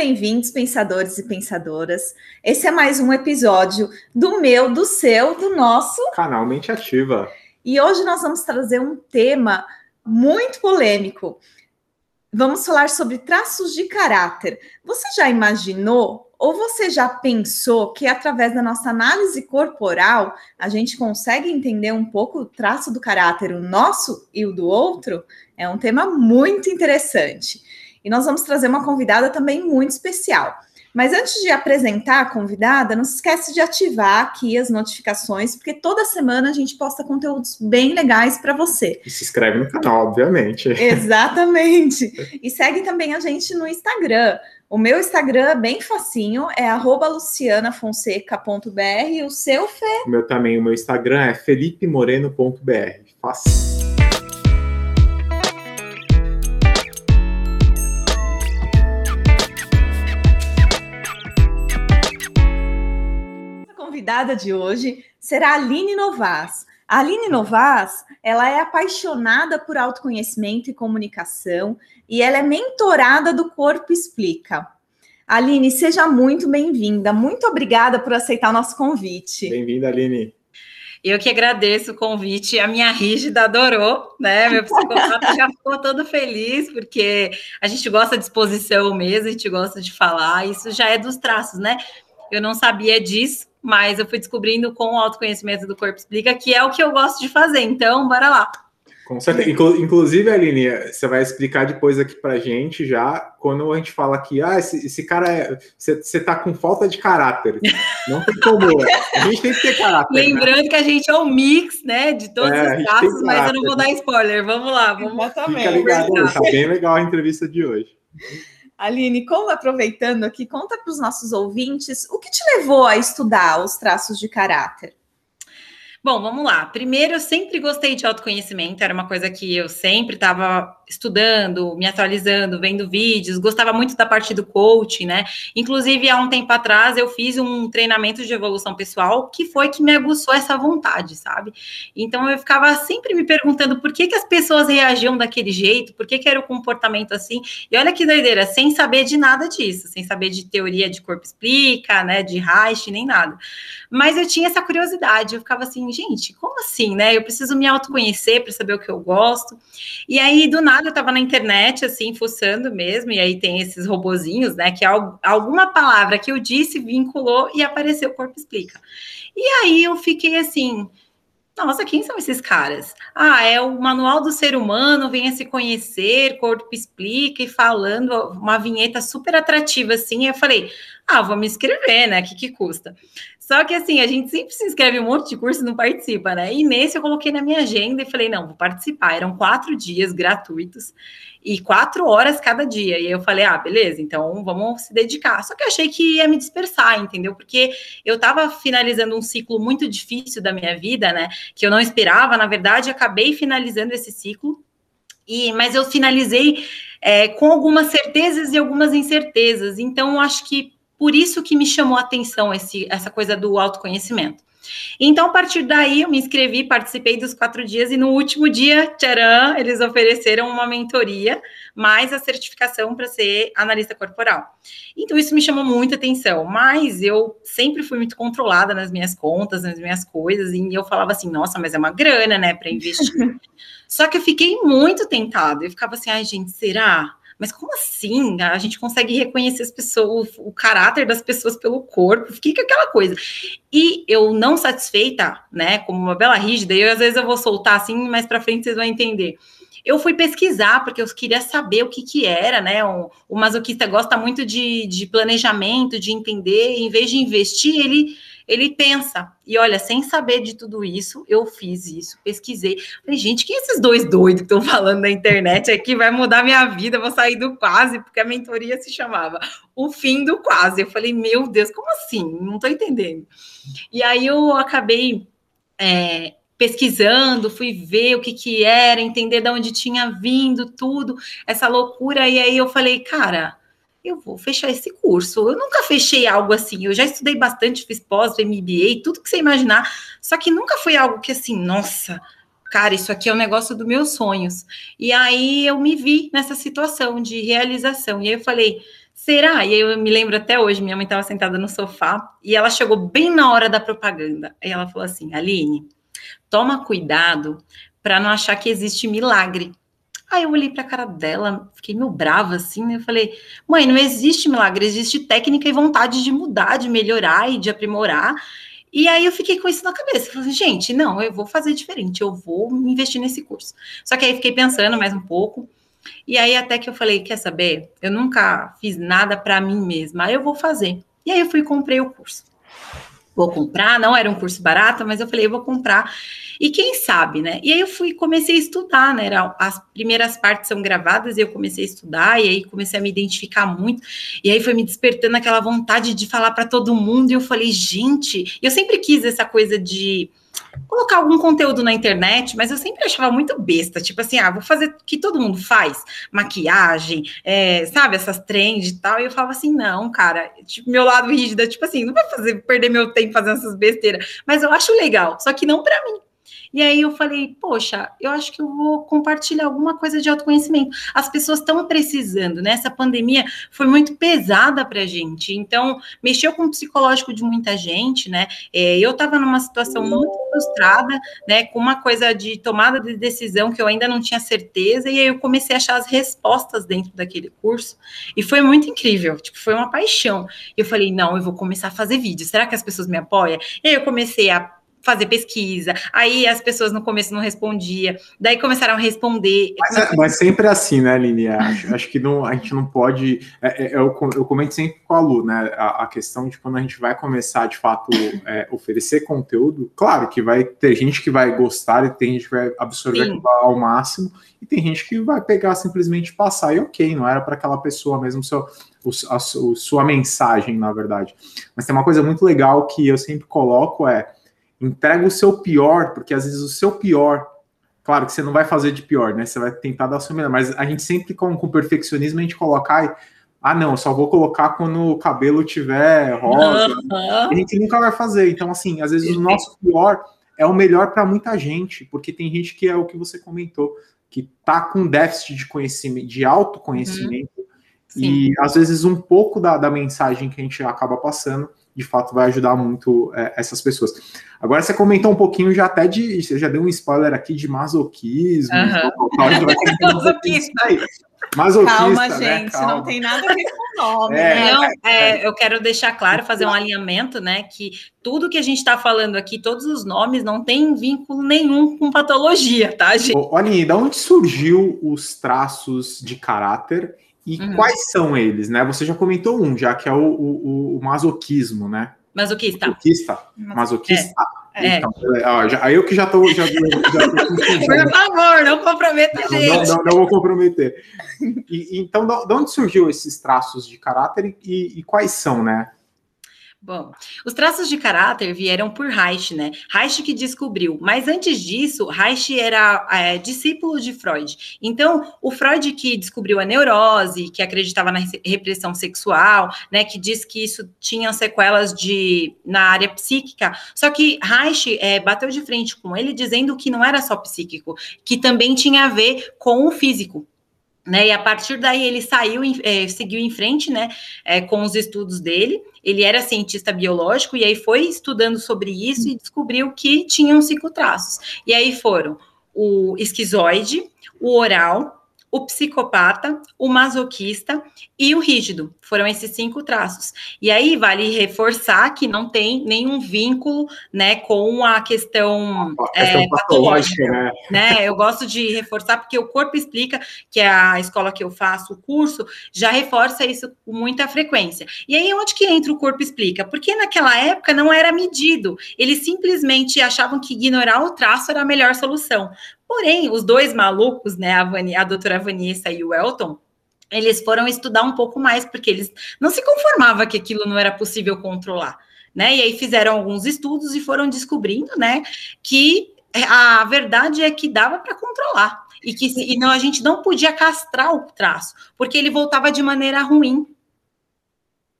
bem-vindos, pensadores e pensadoras. Esse é mais um episódio do meu, do seu, do nosso canal Mente Ativa. E hoje nós vamos trazer um tema muito polêmico. Vamos falar sobre traços de caráter. Você já imaginou ou você já pensou que através da nossa análise corporal a gente consegue entender um pouco o traço do caráter, o nosso e o do outro? É um tema muito interessante. E nós vamos trazer uma convidada também muito especial. Mas antes de apresentar a convidada, não se esquece de ativar aqui as notificações, porque toda semana a gente posta conteúdos bem legais para você. E se inscreve no canal, obviamente. Exatamente. E segue também a gente no Instagram. O meu Instagram é bem facinho, é lucianafonseca.br. O seu, Fê? O meu também, o meu Instagram é felipemoreno.br. Fácil. Convidada de hoje será a Aline Novas. A Aline Novas, ela é apaixonada por autoconhecimento e comunicação e ela é mentorada do Corpo Explica. Aline, seja muito bem-vinda. Muito obrigada por aceitar o nosso convite. Bem-vinda, Aline. Eu que agradeço o convite. A minha rígida adorou, né? Meu psicopata já ficou todo feliz, porque a gente gosta de exposição mesmo, a gente gosta de falar. Isso já é dos traços, né? Eu não sabia disso, mas eu fui descobrindo com o autoconhecimento do corpo explica que é o que eu gosto de fazer. Então, bora lá. Com certeza. Inclusive, Aline, você vai explicar depois aqui pra gente já, quando a gente fala que ah, esse, esse cara é. Você, tá com falta de caráter. Não tem como. A gente tem que ter caráter. Né? Lembrando né? que a gente é um mix, né? De todos é, os casos, mas eu não vou dar spoiler. Vamos lá, vamos também. Fica ligado, tá bem legal a entrevista de hoje. Aline, como aproveitando aqui, conta para os nossos ouvintes o que te levou a estudar os traços de caráter. Bom, vamos lá. Primeiro, eu sempre gostei de autoconhecimento, era uma coisa que eu sempre estava estudando, me atualizando, vendo vídeos, gostava muito da parte do coaching, né? Inclusive, há um tempo atrás, eu fiz um treinamento de evolução pessoal que foi que me aguçou essa vontade, sabe? Então, eu ficava sempre me perguntando por que, que as pessoas reagiam daquele jeito, por que, que era o comportamento assim. E olha que doideira, sem saber de nada disso, sem saber de teoria de corpo explica, né? De Reich, nem nada. Mas eu tinha essa curiosidade, eu ficava assim, gente, como assim, né? Eu preciso me autoconhecer para saber o que eu gosto. E aí, do nada, eu estava na internet, assim, fuçando mesmo, e aí tem esses robozinhos, né? Que alguma palavra que eu disse vinculou e apareceu o Corpo Explica. E aí eu fiquei assim, nossa, quem são esses caras? Ah, é o manual do ser humano, venha se conhecer, corpo explica e falando uma vinheta super atrativa assim. Eu falei, ah, vou me inscrever, né? O que, que custa? Só que assim, a gente sempre se inscreve um monte de curso e não participa, né? E nesse eu coloquei na minha agenda e falei, não, vou participar. Eram quatro dias gratuitos e quatro horas cada dia. E eu falei, ah, beleza, então vamos se dedicar. Só que eu achei que ia me dispersar, entendeu? Porque eu estava finalizando um ciclo muito difícil da minha vida, né? Que eu não esperava, na verdade, acabei finalizando esse ciclo. E, mas eu finalizei é, com algumas certezas e algumas incertezas. Então, acho que por isso que me chamou a atenção esse, essa coisa do autoconhecimento. Então, a partir daí, eu me inscrevi, participei dos quatro dias, e no último dia, tcharam, eles ofereceram uma mentoria, mais a certificação para ser analista corporal. Então, isso me chamou muita atenção, mas eu sempre fui muito controlada nas minhas contas, nas minhas coisas, e eu falava assim, nossa, mas é uma grana, né, para investir. Só que eu fiquei muito tentada, eu ficava assim, ai, gente, será? Mas como assim? A gente consegue reconhecer as pessoas, o caráter das pessoas pelo corpo, fica aquela coisa. E eu não satisfeita, né, como uma bela rígida, e às vezes eu vou soltar assim, mais para frente vocês vão entender. Eu fui pesquisar, porque eu queria saber o que que era, né? O, o masoquista gosta muito de, de planejamento, de entender, em vez de investir, ele ele pensa. E olha, sem saber de tudo isso, eu fiz isso, pesquisei. Falei, gente, quem é esses dois doidos que estão falando na internet aqui? Vai mudar minha vida, vou sair do quase, porque a mentoria se chamava O Fim do Quase. Eu falei, meu Deus, como assim? Não estou entendendo. E aí eu acabei. É, pesquisando, fui ver o que que era, entender de onde tinha vindo tudo, essa loucura, e aí eu falei, cara, eu vou fechar esse curso. Eu nunca fechei algo assim. Eu já estudei bastante, fiz pós, MBA, tudo que você imaginar. Só que nunca foi algo que assim, nossa, cara, isso aqui é o um negócio dos meus sonhos. E aí eu me vi nessa situação de realização. E aí eu falei, será? E eu me lembro até hoje, minha mãe estava sentada no sofá e ela chegou bem na hora da propaganda. Aí ela falou assim: Aline, toma cuidado para não achar que existe milagre. Aí eu olhei para a cara dela, fiquei meio brava assim, né? Eu falei, mãe, não existe milagre, existe técnica e vontade de mudar, de melhorar e de aprimorar. E aí eu fiquei com isso na cabeça. Falei, gente, não, eu vou fazer diferente, eu vou investir nesse curso. Só que aí fiquei pensando mais um pouco. E aí até que eu falei, quer saber? Eu nunca fiz nada para mim mesma, eu vou fazer. E aí eu fui e comprei o curso. Vou comprar, não era um curso barato, mas eu falei, eu vou comprar. E quem sabe, né? E aí eu fui comecei a estudar, né? As primeiras partes são gravadas e eu comecei a estudar e aí comecei a me identificar muito. E aí foi me despertando aquela vontade de falar para todo mundo e eu falei, gente, eu sempre quis essa coisa de colocar algum conteúdo na internet, mas eu sempre achava muito besta, tipo assim, ah, vou fazer o que todo mundo faz, maquiagem, é, sabe, essas trends e tal, e eu falava assim, não, cara, tipo, meu lado rígido, tipo assim, não vai fazer, perder meu tempo fazendo essas besteiras, mas eu acho legal, só que não para mim, e aí eu falei, poxa, eu acho que eu vou compartilhar alguma coisa de autoconhecimento. As pessoas estão precisando, né? Essa pandemia foi muito pesada para a gente, então mexeu com o psicológico de muita gente, né? É, eu estava numa situação muito frustrada, né? Com uma coisa de tomada de decisão que eu ainda não tinha certeza, e aí eu comecei a achar as respostas dentro daquele curso, e foi muito incrível, tipo, foi uma paixão. Eu falei, não, eu vou começar a fazer vídeo, será que as pessoas me apoiam? E aí eu comecei a fazer pesquisa. Aí as pessoas no começo não respondiam, daí começaram a responder. Mas, é, mas sempre é assim, né, Aline? Acho, acho que não, a gente não pode. É, é, eu, eu comento sempre com a Lu, né? A, a, questão de quando a gente vai começar de fato é, oferecer conteúdo, claro que vai ter gente que vai gostar e tem gente que vai absorver ao máximo, e tem gente que vai pegar simplesmente passar, e ok, não era para aquela pessoa mesmo seu. O, a, a, sua mensagem, na verdade. Mas tem uma coisa muito legal que eu sempre coloco é entrega o seu pior, porque às vezes o seu pior, claro que você não vai fazer de pior, né? Você vai tentar dar o seu melhor, mas a gente sempre com, com perfeccionismo a gente coloca, ah, não, só vou colocar quando o cabelo tiver rosa. Uhum. A gente nunca vai fazer. Então, assim, às vezes o nosso pior é o melhor para muita gente, porque tem gente que é o que você comentou, que tá com déficit de conhecimento, de autoconhecimento, uhum. e às vezes um pouco da, da mensagem que a gente acaba passando de fato vai ajudar muito é, essas pessoas. Agora você comentou um pouquinho já até de. Você já deu um spoiler aqui de masoquismo. Uhum. Masoquista. Masoquista, Calma, né? gente, Calma. não tem nada a ver com o nome. É, né? Não, é, eu quero deixar claro, fazer um alinhamento, né? Que tudo que a gente está falando aqui, todos os nomes, não tem vínculo nenhum com patologia, tá, gente? Olha, da onde surgiu os traços de caráter e uhum. quais são eles, né? Você já comentou um, já que é o, o, o masoquismo, né? Masoquista. Masoquista. Masoquista. É. Então, é. já, aí eu que já estou. Já, já Por favor, não comprometa a gente. Não, não, não vou comprometer. E, então, de onde surgiu esses traços de caráter e, e quais são, né? Bom, os traços de caráter vieram por Reich, né? Reich que descobriu. Mas antes disso, Reich era é, discípulo de Freud. Então, o Freud que descobriu a neurose, que acreditava na repressão sexual, né? Que diz que isso tinha sequelas de na área psíquica. Só que Reich é, bateu de frente com ele, dizendo que não era só psíquico, que também tinha a ver com o físico. Né, e a partir daí ele saiu, é, seguiu em frente, né, é, com os estudos dele. Ele era cientista biológico e aí foi estudando sobre isso e descobriu que tinham cinco traços. E aí foram o esquizoide, o oral, o psicopata, o masoquista e o rígido. Foram esses cinco traços. E aí vale reforçar que não tem nenhum vínculo, né, com a questão, a questão é, patológica, né? né? Eu gosto de reforçar porque o corpo explica que é a escola que eu faço, o curso já reforça isso com muita frequência. E aí onde que entra o corpo explica? Porque naquela época não era medido. Eles simplesmente achavam que ignorar o traço era a melhor solução. Porém, os dois malucos, né, a, Vani, a doutora Vanessa e o Elton, eles foram estudar um pouco mais, porque eles não se conformavam que aquilo não era possível controlar, né? E aí fizeram alguns estudos e foram descobrindo, né, que a verdade é que dava para controlar e que e não, a gente não podia castrar o traço, porque ele voltava de maneira ruim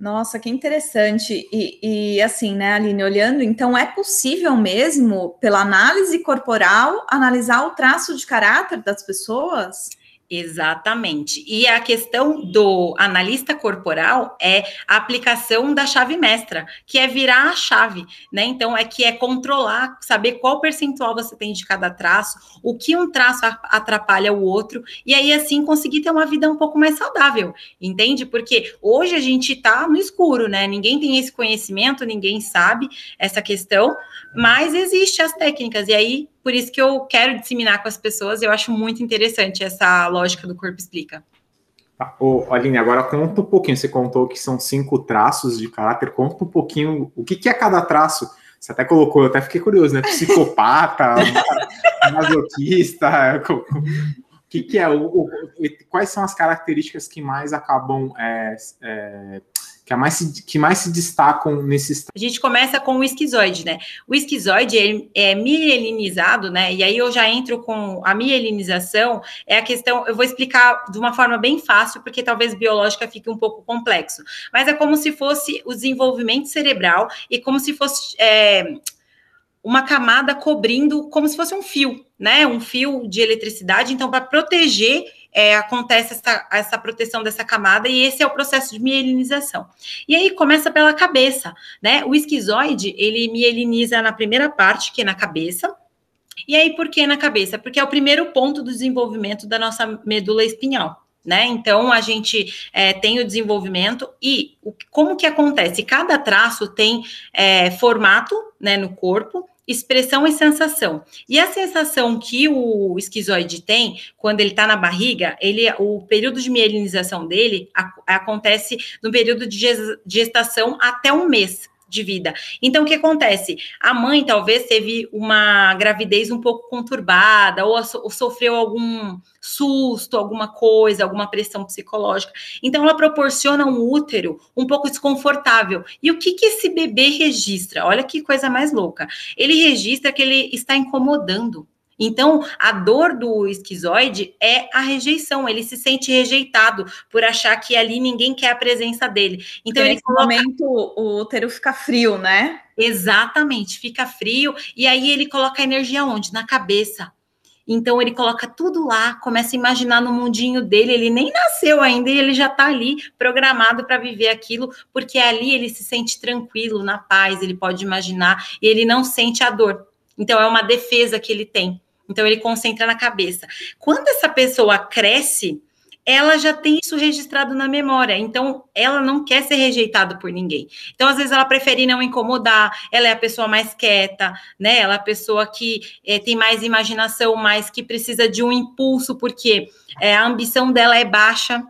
nossa, que interessante. E, e, assim, né, Aline, olhando, então é possível mesmo, pela análise corporal, analisar o traço de caráter das pessoas? Exatamente. E a questão do analista corporal é a aplicação da chave mestra, que é virar a chave, né? Então, é que é controlar, saber qual percentual você tem de cada traço, o que um traço atrapalha o outro, e aí, assim, conseguir ter uma vida um pouco mais saudável, entende? Porque hoje a gente tá no escuro, né? Ninguém tem esse conhecimento, ninguém sabe essa questão, mas existem as técnicas, e aí por isso que eu quero disseminar com as pessoas, eu acho muito interessante essa lógica do corpo explica. Ô, Aline, agora conta um pouquinho. Você contou que são cinco traços de caráter. Conta um pouquinho o que, que é cada traço. Você até colocou, eu até fiquei curioso, né? Psicopata, masoquista. O que, que é? O, o, quais são as características que mais acabam é, é, que, mais se, que mais se destacam nesses. A gente começa com o esquizoide, né? O esquizoide é, é mielinizado, né? E aí eu já entro com a mielinização, é a questão, eu vou explicar de uma forma bem fácil, porque talvez biológica fique um pouco complexo, mas é como se fosse o desenvolvimento cerebral e como se fosse. É, uma camada cobrindo como se fosse um fio, né? Um fio de eletricidade. Então, para proteger é, acontece essa, essa proteção dessa camada, e esse é o processo de mielinização. E aí começa pela cabeça, né? O esquizoide, ele mieliniza na primeira parte, que é na cabeça, e aí, por que na cabeça? Porque é o primeiro ponto do desenvolvimento da nossa medula espinhal. Né? Então a gente é, tem o desenvolvimento e o, como que acontece? Cada traço tem é, formato né, no corpo expressão e sensação. E a sensação que o esquizoide tem quando ele está na barriga, ele, o período de mielinização dele a, acontece no período de gestação até um mês de vida. Então, o que acontece? A mãe talvez teve uma gravidez um pouco conturbada, ou, ou, sofreu algum susto, alguma coisa, alguma pressão psicológica. Então, ela proporciona um útero um pouco desconfortável. E o que, que esse bebê registra? Olha que coisa mais louca. Ele registra que ele está incomodando. Então, a dor do esquizoide é a rejeição, ele se sente rejeitado por achar que ali ninguém quer a presença dele. Então, nesse coloca... momento o útero fica frio, né? Exatamente, fica frio, e aí ele coloca a energia onde? Na cabeça. Então ele coloca tudo lá, começa a imaginar no mundinho dele, ele nem nasceu ainda e ele já está ali programado para viver aquilo, porque ali ele se sente tranquilo, na paz, ele pode imaginar e ele não sente a dor. Então é uma defesa que ele tem. Então ele concentra na cabeça. Quando essa pessoa cresce, ela já tem isso registrado na memória, então ela não quer ser rejeitada por ninguém. Então, às vezes, ela prefere não incomodar, ela é a pessoa mais quieta, né? Ela é a pessoa que é, tem mais imaginação, mais que precisa de um impulso, porque é, a ambição dela é baixa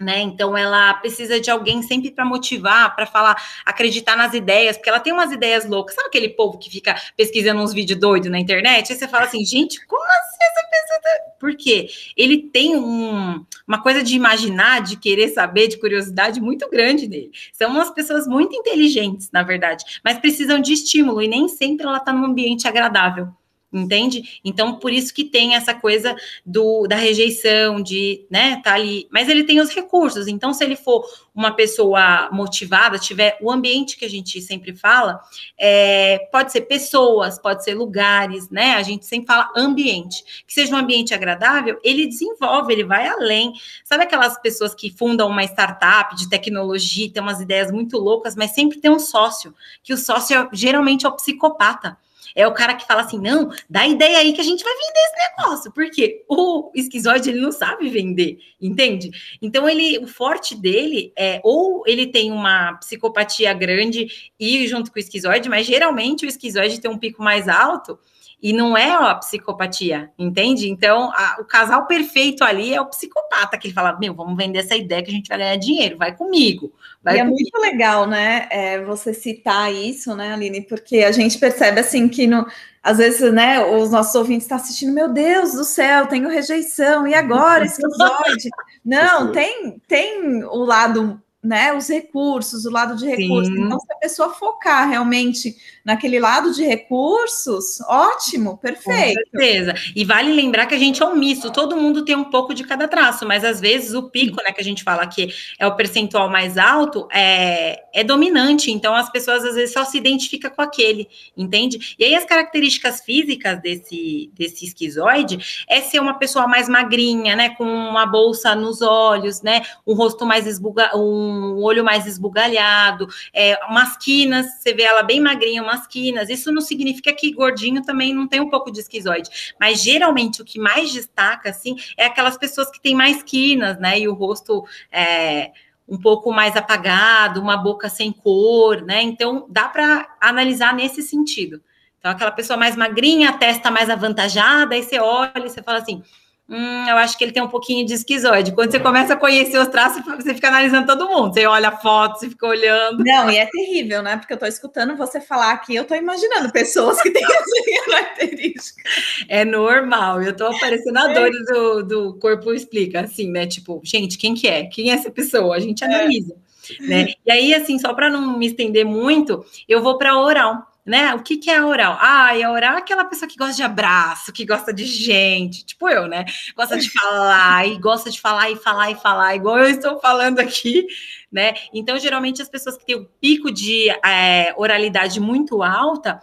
né? Então ela precisa de alguém sempre para motivar, para falar, acreditar nas ideias, porque ela tem umas ideias loucas. Sabe aquele povo que fica pesquisando uns vídeos doidos na internet? Aí você fala assim, gente, como assim essa pessoa? Tá... Por quê? Ele tem um, uma coisa de imaginar, de querer saber, de curiosidade muito grande nele. São umas pessoas muito inteligentes, na verdade, mas precisam de estímulo e nem sempre ela está num ambiente agradável entende? Então, por isso que tem essa coisa do, da rejeição, de, né, tá ali. Mas ele tem os recursos, então, se ele for uma pessoa motivada, tiver o ambiente que a gente sempre fala, é, pode ser pessoas, pode ser lugares, né? A gente sempre fala ambiente, que seja um ambiente agradável, ele desenvolve, ele vai além. Sabe aquelas pessoas que fundam uma startup de tecnologia, tem umas ideias muito loucas, mas sempre tem um sócio, que o sócio geralmente é o psicopata. É o cara que fala assim: não, dá ideia aí que a gente vai vender esse negócio. Porque o esquizoide ele não sabe vender, entende? Então, ele, o forte dele é ou ele tem uma psicopatia grande e junto com o esquizoide, mas geralmente o esquizoide tem um pico mais alto e não é a psicopatia, entende? Então, a, o casal perfeito ali é o psicopata, que ele fala: Meu, vamos vender essa ideia que a gente vai ganhar dinheiro, vai comigo. Vai e é muito legal, né? É, você citar isso, né, Aline? Porque a gente percebe assim que no, às vezes, né, os nossos ouvintes estão assistindo, meu Deus do céu, tenho rejeição, e agora, esquizoide? Não, tem, tem o lado né, os recursos, o lado de recursos. Sim. Então, se a pessoa focar realmente naquele lado de recursos, ótimo, perfeito. Com certeza. E vale lembrar que a gente é um misto, todo mundo tem um pouco de cada traço, mas às vezes o pico, né, que a gente fala que é o percentual mais alto, é, é dominante. Então, as pessoas às vezes só se identificam com aquele, entende? E aí, as características físicas desse, desse esquizoide é ser uma pessoa mais magrinha, né, com uma bolsa nos olhos, né, um rosto mais esbuga, um olho mais esbugalhado, é, umas quinas, você vê ela bem magrinha, umas quinas. Isso não significa que gordinho também não tem um pouco de esquizoide, mas geralmente o que mais destaca, assim, é aquelas pessoas que têm mais quinas, né, e o rosto é um pouco mais apagado, uma boca sem cor, né? Então dá para analisar nesse sentido. Então, aquela pessoa mais magrinha, a testa mais avantajada, aí você olha e você fala assim: hum, eu acho que ele tem um pouquinho de esquizoide. Quando você começa a conhecer os traços, você fica analisando todo mundo. Você olha a foto, você fica olhando. Não, e é terrível, né? Porque eu tô escutando você falar aqui, eu tô imaginando pessoas que têm essa característica. É normal. Eu tô aparecendo a dor do, do corpo explica, assim, né? Tipo, gente, quem que é? Quem é essa pessoa? A gente é. analisa. É. Né? E aí, assim, só para não me estender muito, eu vou para oral né? O que, que é oral? Ah, a oral é aquela pessoa que gosta de abraço, que gosta de gente, tipo eu, né? Gosta de falar e gosta de falar e falar e falar, igual eu estou falando aqui, né? Então, geralmente, as pessoas que têm o pico de é, oralidade muito alta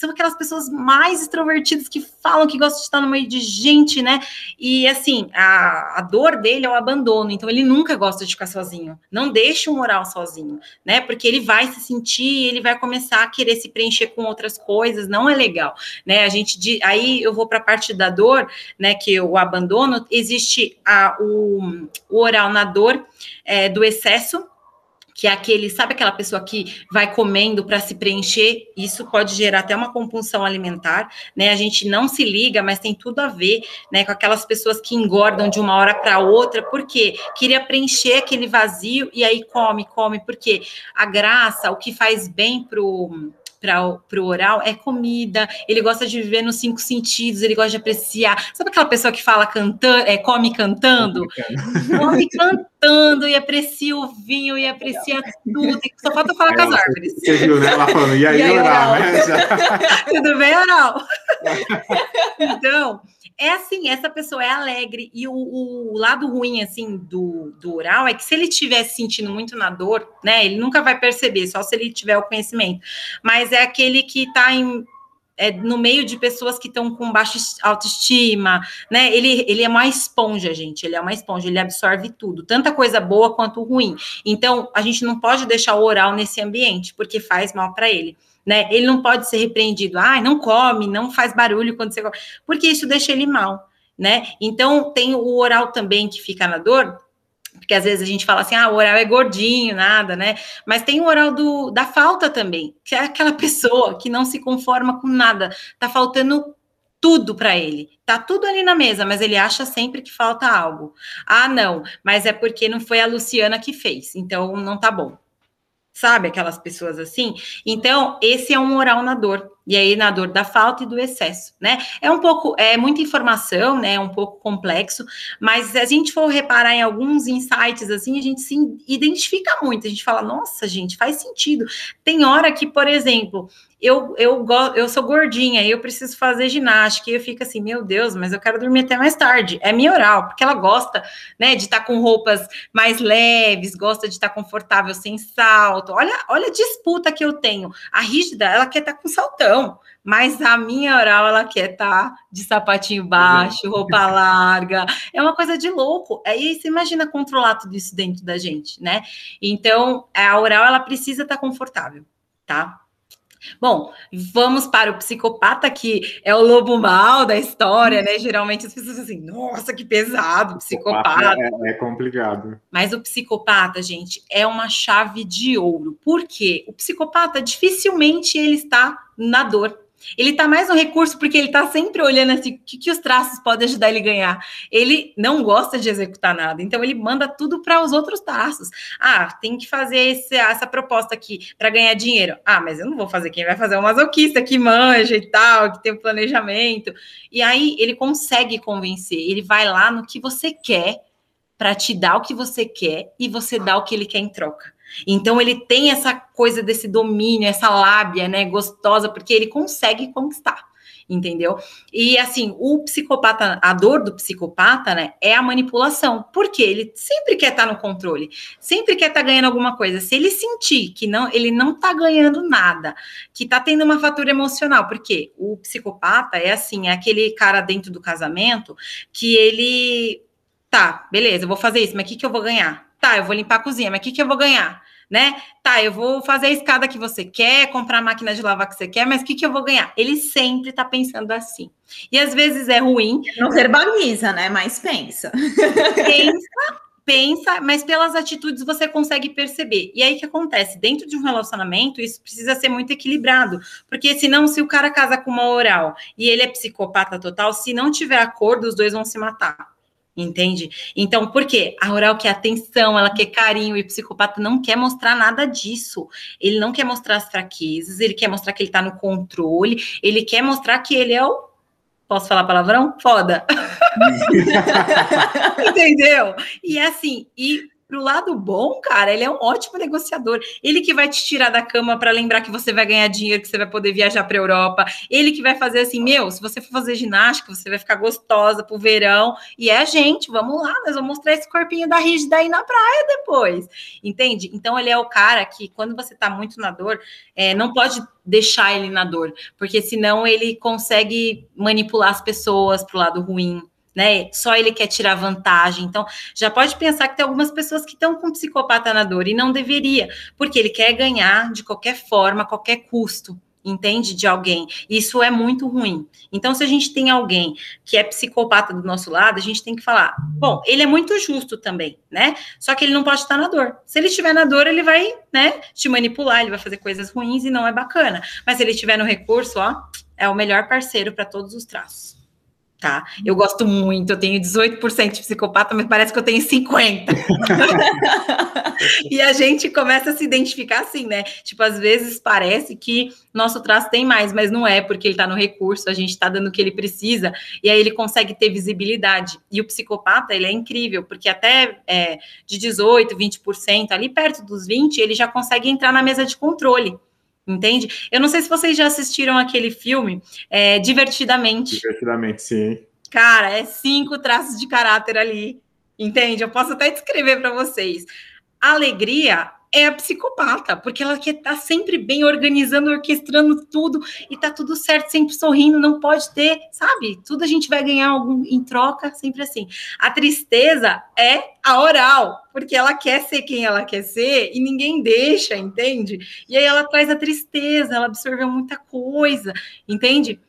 são aquelas pessoas mais extrovertidas que falam que gostam de estar no meio de gente, né? E assim, a, a dor dele é o abandono, então ele nunca gosta de ficar sozinho. Não deixa um oral sozinho, né? Porque ele vai se sentir, ele vai começar a querer se preencher com outras coisas, não é legal, né? A gente aí eu vou para a parte da dor, né? Que o abandono existe a, o, o oral na dor é, do excesso que é aquele, sabe aquela pessoa que vai comendo para se preencher? Isso pode gerar até uma compulsão alimentar, né? A gente não se liga, mas tem tudo a ver, né, com aquelas pessoas que engordam de uma hora para outra, porque queria preencher aquele vazio e aí come, come, porque a graça, o que faz bem pro para o oral é comida, ele gosta de viver nos cinco sentidos, ele gosta de apreciar. Sabe aquela pessoa que fala cantando, é, come cantando? Come cantando e aprecia o vinho e aprecia tudo. Só falta falar é, com as árvores. Você viu, né? Ela falando, e aí, e aí oral, oral, né? Tudo bem, oral? então, é assim, essa pessoa é alegre. E o, o, lado ruim, assim, do, do oral é que se ele estiver sentindo muito na dor, né, ele nunca vai perceber, só se ele tiver o conhecimento. Mas é aquele que está em. É, no meio de pessoas que estão com baixa autoestima, né? Ele, ele é uma esponja, gente. Ele é uma esponja, ele absorve tudo, tanta coisa boa quanto ruim. Então, a gente não pode deixar o oral nesse ambiente, porque faz mal para ele né? Ele não pode ser repreendido, ah, não come, não faz barulho quando você come, porque isso deixa ele mal, né? Então tem o oral também que fica na dor, porque às vezes a gente fala assim, ah, o oral é gordinho, nada, né? Mas tem o oral do, da falta também, que é aquela pessoa que não se conforma com nada, tá faltando tudo para ele. Tá tudo ali na mesa, mas ele acha sempre que falta algo. Ah, não, mas é porque não foi a Luciana que fez, então não tá bom sabe? Aquelas pessoas assim. Então, esse é um oral na dor. E aí, na dor da falta e do excesso, né? É um pouco, é muita informação, né? É um pouco complexo, mas se a gente for reparar em alguns insights, assim, a gente se identifica muito. A gente fala, nossa, gente, faz sentido. Tem hora que, por exemplo, eu, eu, eu sou gordinha e eu preciso fazer ginástica, e eu fico assim, meu Deus, mas eu quero dormir até mais tarde. É minha oral, porque ela gosta, né, de estar com roupas mais leves, gosta de estar confortável sem salto. Olha, olha a disputa que eu tenho. A rígida, ela quer estar com saltão, mas a minha oral, ela quer estar de sapatinho baixo, roupa larga. É uma coisa de louco. Aí você imagina controlar tudo isso dentro da gente, né? Então, a oral, ela precisa estar confortável, tá? Bom, vamos para o psicopata, que é o lobo mal da história, né? Geralmente as pessoas assim, nossa, que pesado, psicopata. É, é, complicado. Mas o psicopata, gente, é uma chave de ouro. Por quê? O psicopata dificilmente ele está na dor. Ele está mais um recurso porque ele está sempre olhando assim, o que, que os traços podem ajudar ele a ganhar. Ele não gosta de executar nada, então ele manda tudo para os outros traços. Ah, tem que fazer esse, essa proposta aqui para ganhar dinheiro. Ah, mas eu não vou fazer. Quem vai fazer é o masoquista que manja e tal, que tem um planejamento. E aí ele consegue convencer. Ele vai lá no que você quer para te dar o que você quer e você dá o que ele quer em troca. Então ele tem essa coisa desse domínio, essa lábia, né, gostosa, porque ele consegue conquistar entendeu? E assim, o psicopata, a dor do psicopata, né, é a manipulação, porque ele sempre quer estar tá no controle, sempre quer estar tá ganhando alguma coisa. Se ele sentir que não, ele não está ganhando nada, que está tendo uma fatura emocional, porque o psicopata é assim, é aquele cara dentro do casamento que ele tá, beleza, eu vou fazer isso, mas o que, que eu vou ganhar? Tá, eu vou limpar a cozinha, mas o que, que eu vou ganhar? né? Tá, eu vou fazer a escada que você quer, comprar a máquina de lavar que você quer, mas o que, que eu vou ganhar? Ele sempre tá pensando assim. E às vezes é ruim. Não verbaliza, né? Mas pensa. Pensa, pensa, mas pelas atitudes você consegue perceber. E aí que acontece? Dentro de um relacionamento, isso precisa ser muito equilibrado. Porque senão, se o cara casa com uma oral e ele é psicopata total, se não tiver acordo, os dois vão se matar. Entende? Então, por quê? A oral quer atenção, ela quer carinho, e o psicopata não quer mostrar nada disso. Ele não quer mostrar as fraquezas, ele quer mostrar que ele tá no controle, ele quer mostrar que ele é o. Posso falar palavrão? Foda. Entendeu? E assim, e Pro lado bom, cara, ele é um ótimo negociador. Ele que vai te tirar da cama para lembrar que você vai ganhar dinheiro, que você vai poder viajar para Europa. Ele que vai fazer assim, meu, se você for fazer ginástica, você vai ficar gostosa pro verão. E é a gente, vamos lá, nós vamos mostrar esse corpinho da rígida aí na praia depois. Entende? Então ele é o cara que, quando você tá muito na dor, é, não pode deixar ele na dor, porque senão ele consegue manipular as pessoas pro lado ruim né? Só ele quer tirar vantagem. Então, já pode pensar que tem algumas pessoas que estão com psicopata na dor e não deveria, porque ele quer ganhar de qualquer forma, a qualquer custo. Entende de alguém, isso é muito ruim. Então, se a gente tem alguém que é psicopata do nosso lado, a gente tem que falar: bom, ele é muito justo também, né? Só que ele não pode estar na dor. Se ele estiver na dor, ele vai, né, te manipular, ele vai fazer coisas ruins e não é bacana. Mas se ele estiver no recurso, ó, é o melhor parceiro para todos os traços tá? Eu gosto muito, eu tenho 18% de psicopata, mas parece que eu tenho 50%. e a gente começa a se identificar assim, né? Tipo, às vezes parece que nosso traço tem mais, mas não é, porque ele tá no recurso, a gente tá dando o que ele precisa, e aí ele consegue ter visibilidade. E o psicopata, ele é incrível, porque até é, de 18%, 20%, ali perto dos 20%, ele já consegue entrar na mesa de controle. Entende? Eu não sei se vocês já assistiram aquele filme é, Divertidamente. Divertidamente, sim. Cara, é cinco traços de caráter ali. Entende? Eu posso até descrever para vocês. Alegria é a psicopata, porque ela quer estar tá sempre bem organizando, orquestrando tudo e tá tudo certo, sempre sorrindo, não pode ter, sabe? Tudo a gente vai ganhar algum em troca, sempre assim. A tristeza é a oral, porque ela quer ser quem ela quer ser e ninguém deixa, entende? E aí ela traz a tristeza, ela absorveu muita coisa, entende?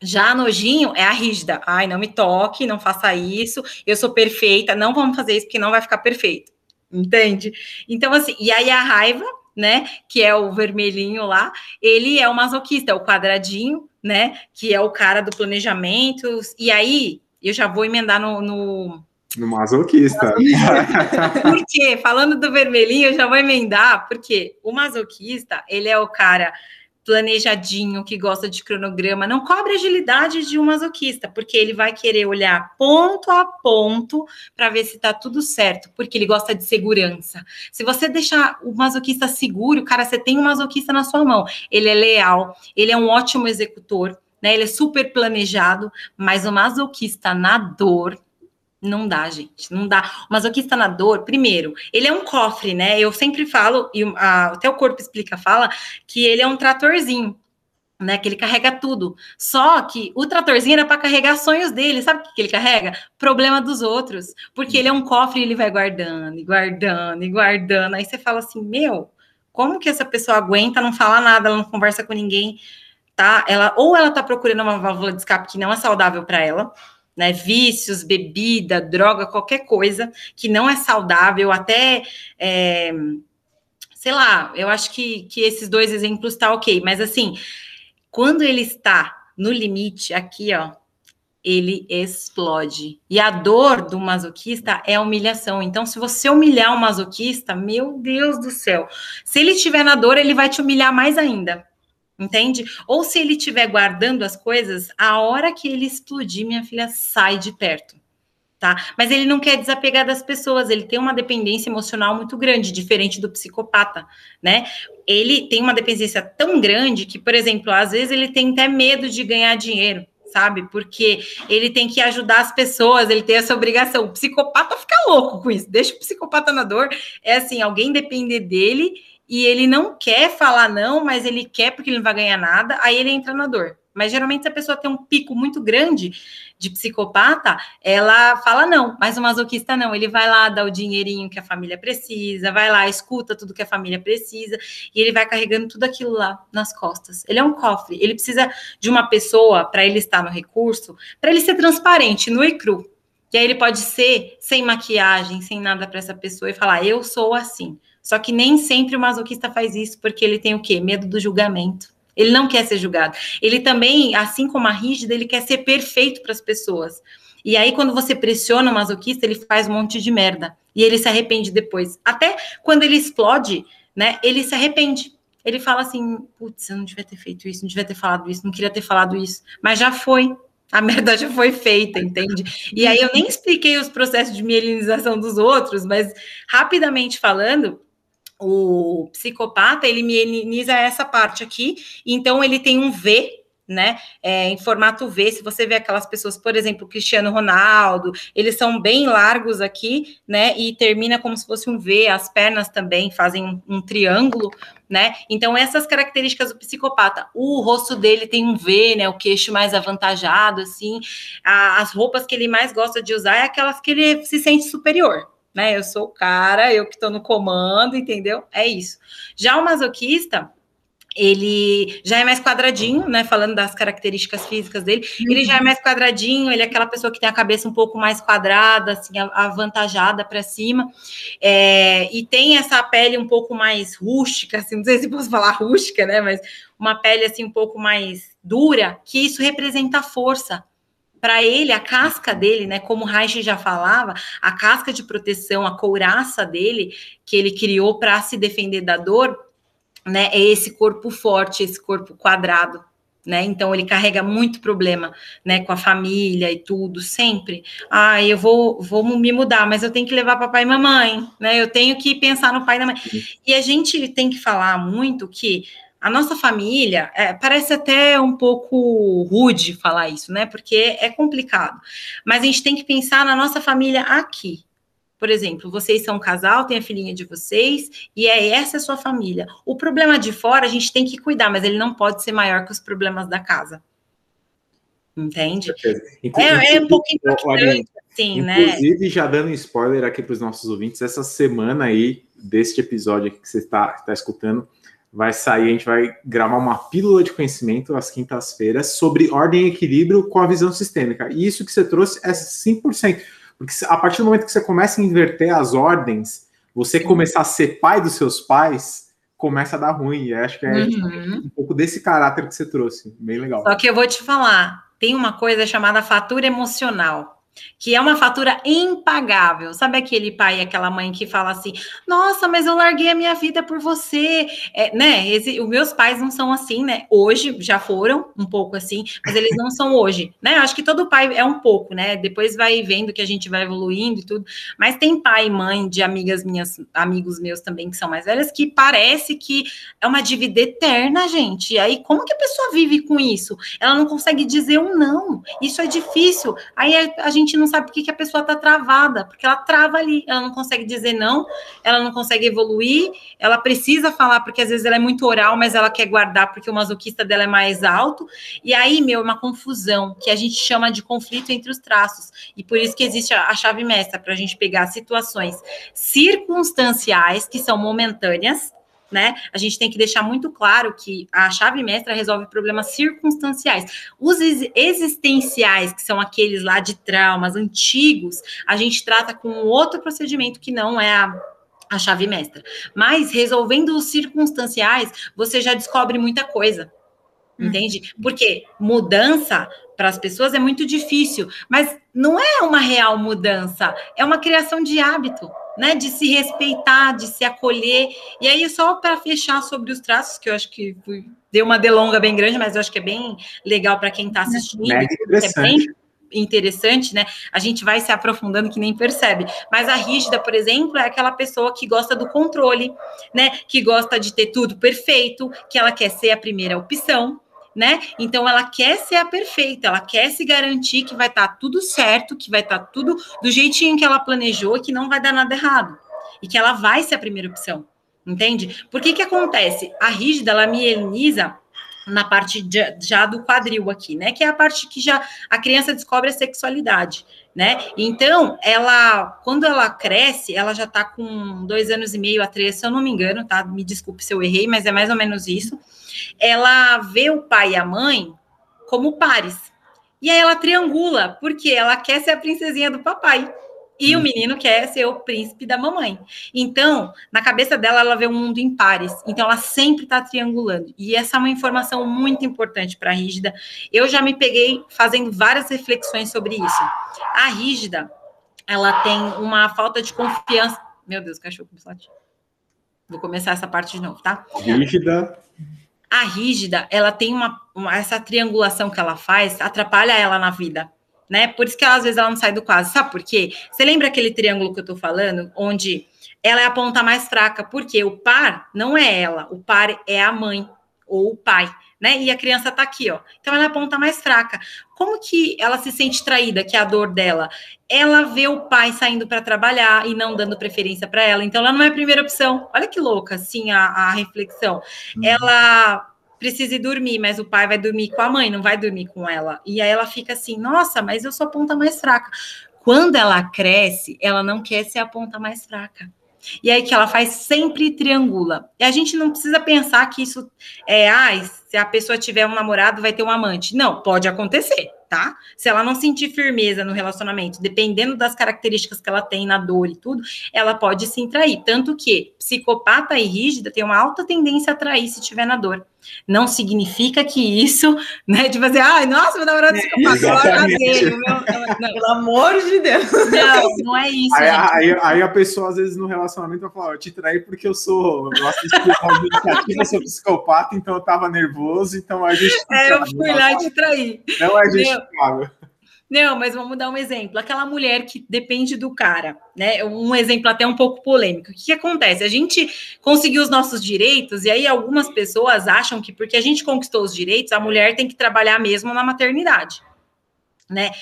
Já nojinho é a rígida. Ai, não me toque, não faça isso. Eu sou perfeita, não vamos fazer isso porque não vai ficar perfeito entende? Então, assim, e aí a raiva, né, que é o vermelhinho lá, ele é o masoquista, é o quadradinho, né, que é o cara do planejamento, e aí eu já vou emendar no, no no masoquista. Por quê? Falando do vermelhinho, eu já vou emendar, porque o masoquista, ele é o cara planejadinho, que gosta de cronograma, não cobre agilidade de um masoquista, porque ele vai querer olhar ponto a ponto para ver se está tudo certo, porque ele gosta de segurança. Se você deixar o masoquista seguro, cara, você tem um masoquista na sua mão. Ele é leal, ele é um ótimo executor, né? Ele é super planejado, mas o masoquista na dor, não dá, gente, não dá. O masoquista na dor, primeiro, ele é um cofre, né? Eu sempre falo, e a, até o corpo explica, fala, que ele é um tratorzinho, né? Que ele carrega tudo. Só que o tratorzinho era para carregar sonhos dele. Sabe o que, ele carrega? Problema dos outros. Porque ele é um cofre e ele vai guardando, e guardando, e guardando. Aí você fala assim, meu, como que essa pessoa aguenta não falar nada, ela não conversa com ninguém, tá? Ela, ou ela tá procurando uma válvula de escape que não é saudável para ela, né? Vícios, bebida, droga, qualquer coisa que não é saudável, até. É, sei lá, eu acho que, que esses dois exemplos tá ok, mas assim, quando ele está no limite, aqui, ó, ele explode. E a dor do masoquista é a humilhação. Então, se você humilhar o masoquista, meu Deus do céu, se ele estiver na dor, ele vai te humilhar mais ainda. Entende? Ou se ele estiver guardando as coisas, a hora que ele explodir, minha filha sai de perto. tá? Mas ele não quer desapegar das pessoas, ele tem uma dependência emocional muito grande, diferente do psicopata, né? Ele tem uma dependência tão grande que, por exemplo, às vezes ele tem até medo de ganhar dinheiro, sabe? Porque ele tem que ajudar as pessoas, ele tem essa obrigação. O psicopata fica louco com isso, deixa o psicopata na dor. É assim, alguém depender dele e ele não quer falar não, mas ele quer porque ele não vai ganhar nada, aí ele entra na dor. Mas geralmente, se a pessoa tem um pico muito grande de psicopata, ela fala não, mas o masoquista não. Ele vai lá, dá o dinheirinho que a família precisa, vai lá, escuta tudo que a família precisa, e ele vai carregando tudo aquilo lá nas costas. Ele é um cofre, ele precisa de uma pessoa para ele estar no recurso, para ele ser transparente, no e cru. E aí ele pode ser sem maquiagem, sem nada para essa pessoa e falar: eu sou assim. Só que nem sempre o masoquista faz isso, porque ele tem o quê? Medo do julgamento. Ele não quer ser julgado. Ele também, assim como a rígida, ele quer ser perfeito para as pessoas. E aí, quando você pressiona o masoquista, ele faz um monte de merda. E ele se arrepende depois. Até quando ele explode, né? Ele se arrepende. Ele fala assim: putz, eu não devia ter feito isso, não devia ter falado isso, não queria ter falado isso. Mas já foi. A merda já foi feita, entende? E aí eu nem expliquei os processos de mielinização dos outros, mas rapidamente falando, o psicopata, ele minimiza essa parte aqui, então ele tem um V, né, é, em formato V, se você vê aquelas pessoas, por exemplo, Cristiano Ronaldo, eles são bem largos aqui, né, e termina como se fosse um V, as pernas também fazem um, um triângulo, né, então essas características do psicopata, o rosto dele tem um V, né, o queixo mais avantajado, assim, a, as roupas que ele mais gosta de usar é aquelas que ele se sente superior, né? Eu sou o cara, eu que estou no comando, entendeu? É isso. Já o masoquista, ele já é mais quadradinho, né? Falando das características físicas dele, uhum. ele já é mais quadradinho, ele é aquela pessoa que tem a cabeça um pouco mais quadrada, assim, avantajada para cima, é, e tem essa pele um pouco mais rústica, assim, não sei se posso falar rústica, né? Mas uma pele assim um pouco mais dura, que isso representa força para ele, a casca dele, né, como Reich já falava, a casca de proteção, a couraça dele, que ele criou para se defender da dor, né, é esse corpo forte, esse corpo quadrado, né? Então ele carrega muito problema, né, com a família e tudo, sempre. Ah, eu vou, vou me mudar, mas eu tenho que levar papai e mamãe, né? Eu tenho que pensar no pai e na mãe. E a gente tem que falar muito que a nossa família, é, parece até um pouco rude falar isso, né? Porque é complicado. Mas a gente tem que pensar na nossa família aqui. Por exemplo, vocês são um casal, tem a filhinha de vocês, e é essa a sua família. O problema de fora a gente tem que cuidar, mas ele não pode ser maior que os problemas da casa. Entende? É, é, um pouco importante, assim, né? Inclusive, já dando spoiler aqui para os nossos ouvintes, essa semana aí, deste episódio aqui que você está tá escutando, vai sair, a gente vai gravar uma pílula de conhecimento às quintas-feiras sobre ordem e equilíbrio com a visão sistêmica. E isso que você trouxe é 100%. Porque a partir do momento que você começa a inverter as ordens, você começar a ser pai dos seus pais, começa a dar ruim. E acho que é uhum. um pouco desse caráter que você trouxe. Bem legal. Só que eu vou te falar, tem uma coisa chamada fatura emocional que é uma fatura impagável. Sabe aquele pai, aquela mãe que fala assim: Nossa, mas eu larguei a minha vida por você, é, né? Esse, os meus pais não são assim, né? Hoje já foram um pouco assim, mas eles não são hoje, né? Acho que todo pai é um pouco, né? Depois vai vendo que a gente vai evoluindo e tudo. Mas tem pai e mãe de amigas minhas, amigos meus também que são mais velhas, que parece que é uma dívida eterna, gente. E aí, como que a pessoa vive com isso? Ela não consegue dizer um não. Isso é difícil. Aí a gente gente não sabe por que, que a pessoa está travada, porque ela trava ali, ela não consegue dizer não, ela não consegue evoluir, ela precisa falar, porque às vezes ela é muito oral, mas ela quer guardar porque o masoquista dela é mais alto, e aí, meu, é uma confusão, que a gente chama de conflito entre os traços, e por isso que existe a, a chave mestra, para a gente pegar situações circunstanciais, que são momentâneas, né? A gente tem que deixar muito claro que a chave mestra resolve problemas circunstanciais. Os existenciais, que são aqueles lá de traumas antigos, a gente trata com outro procedimento que não é a a chave mestra. Mas resolvendo os circunstanciais, você já descobre muita coisa. Hum. Entende? Porque mudança para as pessoas é muito difícil, mas não é uma real mudança, é uma criação de hábito né, de se respeitar, de se acolher. E aí, só para fechar sobre os traços, que eu acho que fui, deu uma delonga bem grande, mas eu acho que é bem legal para quem está assistindo. É, é bem, interessante, né? A gente vai se aprofundando que nem percebe. Mas a rígida, por exemplo, é aquela pessoa que gosta do controle, né? Que gosta de ter tudo perfeito, que ela quer ser a primeira opção, né? Então ela quer ser a perfeita, ela quer se garantir que vai estar tá tudo certo, que vai estar tá tudo do jeitinho que ela planejou, que não vai dar nada errado e que ela vai ser a primeira opção, entende? Por que que acontece? A rígida ela mieliniza na parte de, já do quadril aqui, né? Que é a parte que já a criança descobre a sexualidade, né? Então, ela, quando ela cresce, ela já tá com dois anos e meio a três, se eu não me engano, tá? Me desculpe se eu errei, mas é mais ou menos isso ela vê o pai e a mãe como pares. E aí ela triangula, porque ela quer ser a princesinha do papai. E o uhum. menino quer ser o príncipe da mamãe. Então, na cabeça dela, ela vê um mundo em pares. Então, ela sempre está triangulando. E essa é uma informação muito importante para a rígida. Eu já me peguei fazendo várias reflexões sobre isso. A rígida, ela tem uma falta de confiança. Meu Deus, cachorro começou Vou começar essa parte de novo, tá? Rígida. A rígida, ela tem uma, uma, essa triangulação que ela faz, atrapalha ela na vida, né? Por isso que ela, às vezes ela não sai do quase. Sabe por quê? Você lembra aquele triângulo que eu tô falando, onde ela é a ponta mais fraca? Porque o par não é ela, o par é a mãe ou o pai né? E a criança tá aqui, ó. Então ela é a ponta mais fraca. Como que ela se sente traída, que é a dor dela? Ela vê o pai saindo para trabalhar e não dando preferência para ela. Então ela não é a primeira opção. Olha que louca, assim, a, a reflexão. Uhum. Ela precisa ir dormir, mas o pai vai dormir com a mãe, não vai dormir com ela. E aí ela fica assim: nossa, mas eu sou a ponta mais fraca. Quando ela cresce, ela não quer ser a ponta mais fraca. E aí que ela faz sempre triangula. E a gente não precisa pensar que isso é, ah, se a pessoa tiver um namorado, vai ter um amante. Não, pode acontecer, tá? Se ela não sentir firmeza no relacionamento, dependendo das características que ela tem na dor e tudo, ela pode se trair. Tanto que psicopata e rígida tem uma alta tendência a trair se tiver na dor. Não significa que isso, né, de fazer, ai, nossa, meu namorado é, psicopata, dele, meu, Pelo amor de Deus. Não, não é isso. Aí, aí, aí, a pessoa, às vezes, no relacionamento, vai falar, eu te traí porque eu sou, eu eu sou psicopata, então eu tava nervoso, então a gente. É, eu fui lá e te traí. Não é justificável. Não, mas vamos dar um exemplo. Aquela mulher que depende do cara, né? Um exemplo até um pouco polêmico. O que, que, acontece? A gente conseguiu os nossos direitos, e aí algumas pessoas acham que porque a gente conquistou os direitos, a mulher tem que trabalhar mesmo na maternidade, né?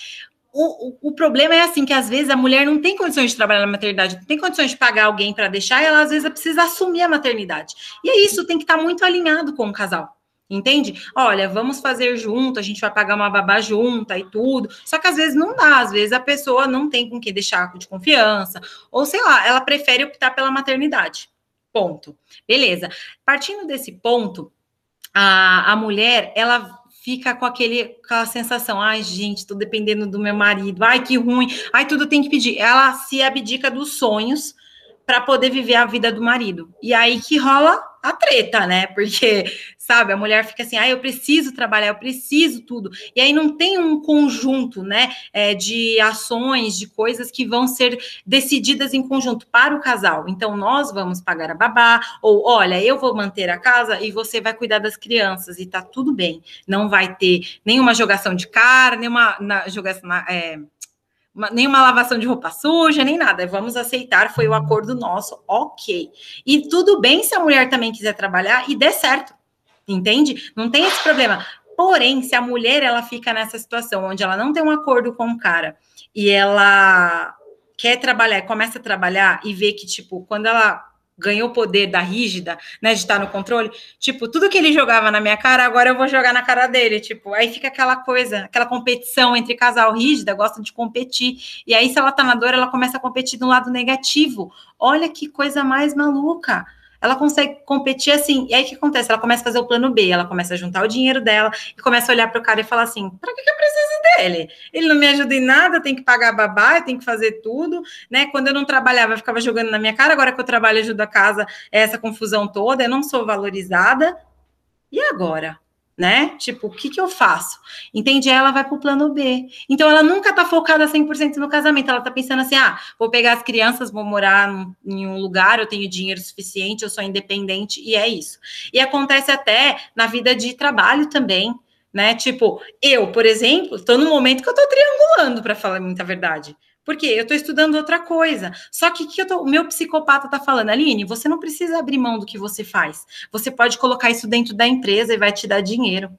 O, o, o, problema é assim que às vezes a mulher não tem condições de trabalhar na maternidade, não tem condições de pagar alguém para deixar, ela às vezes precisa assumir a maternidade. E é isso, tem que estar tá muito alinhado com o casal. Entende? Olha, vamos fazer junto, a gente vai pagar uma babá junta e tudo. Só que às vezes não dá, às vezes a pessoa não tem com que deixar de confiança, ou sei lá, ela prefere optar pela maternidade. Ponto. Beleza. Partindo desse ponto, a, a mulher, ela fica com aquele, aquela sensação, ai, gente, tô dependendo do meu marido, ai, que ruim, ai, tudo tem que pedir. Ela se abdica dos sonhos para poder viver a vida do marido. E aí que rola a treta, né? Porque, sabe, a mulher fica assim, ah, eu preciso trabalhar, eu preciso tudo. E aí não tem um conjunto, né, é, de ações, de coisas que vão ser decididas em conjunto para o casal. Então, nós vamos pagar a babá, ou olha, eu vou manter a casa e você vai cuidar das crianças, e tá tudo bem. Não vai ter nenhuma jogação de cara, nenhuma na, jogação. É, uma, nenhuma lavação de roupa suja, nem nada. Vamos aceitar, foi o acordo nosso, ok. E tudo bem se a mulher também quiser trabalhar e der certo, entende? Não tem esse problema. Porém, se a mulher ela fica nessa situação onde ela não tem um acordo com o cara e ela quer trabalhar, começa a trabalhar e vê que, tipo, quando ela ganhou o poder da rígida, né, de estar no controle, tipo, tudo que ele jogava na minha cara, agora eu vou jogar na cara dele, tipo, aí fica aquela coisa, aquela competição entre casal rígida, gosta de competir, e aí se ela tá na dor, ela começa a competir do lado negativo, olha que coisa mais maluca, ela consegue competir assim. E aí o que acontece? Ela começa a fazer o plano B, ela começa a juntar o dinheiro dela e começa a olhar para o cara e falar assim: para que, que eu preciso dele? Ele não me ajuda em nada, tem que pagar babá, tem que fazer tudo, né? Quando eu não trabalhava, eu ficava jogando na minha cara, agora que eu trabalho, ajudo a casa, é essa confusão toda, eu não sou valorizada. E agora? Né? Tipo, o que que eu faço? Entende? Ela vai para o plano B. Então, ela nunca tá focada 100% no casamento. Ela tá pensando assim: ah, vou pegar as crianças, vou morar em um lugar, eu tenho dinheiro suficiente, eu sou independente, e é isso. E acontece até na vida de trabalho também. né? Tipo, eu, por exemplo, estou no momento que eu estou triangulando, para falar muita verdade. Porque eu estou estudando outra coisa. Só que, que tô, o meu psicopata está falando, Aline, você não precisa abrir mão do que você faz. Você pode colocar isso dentro da empresa e vai te dar dinheiro.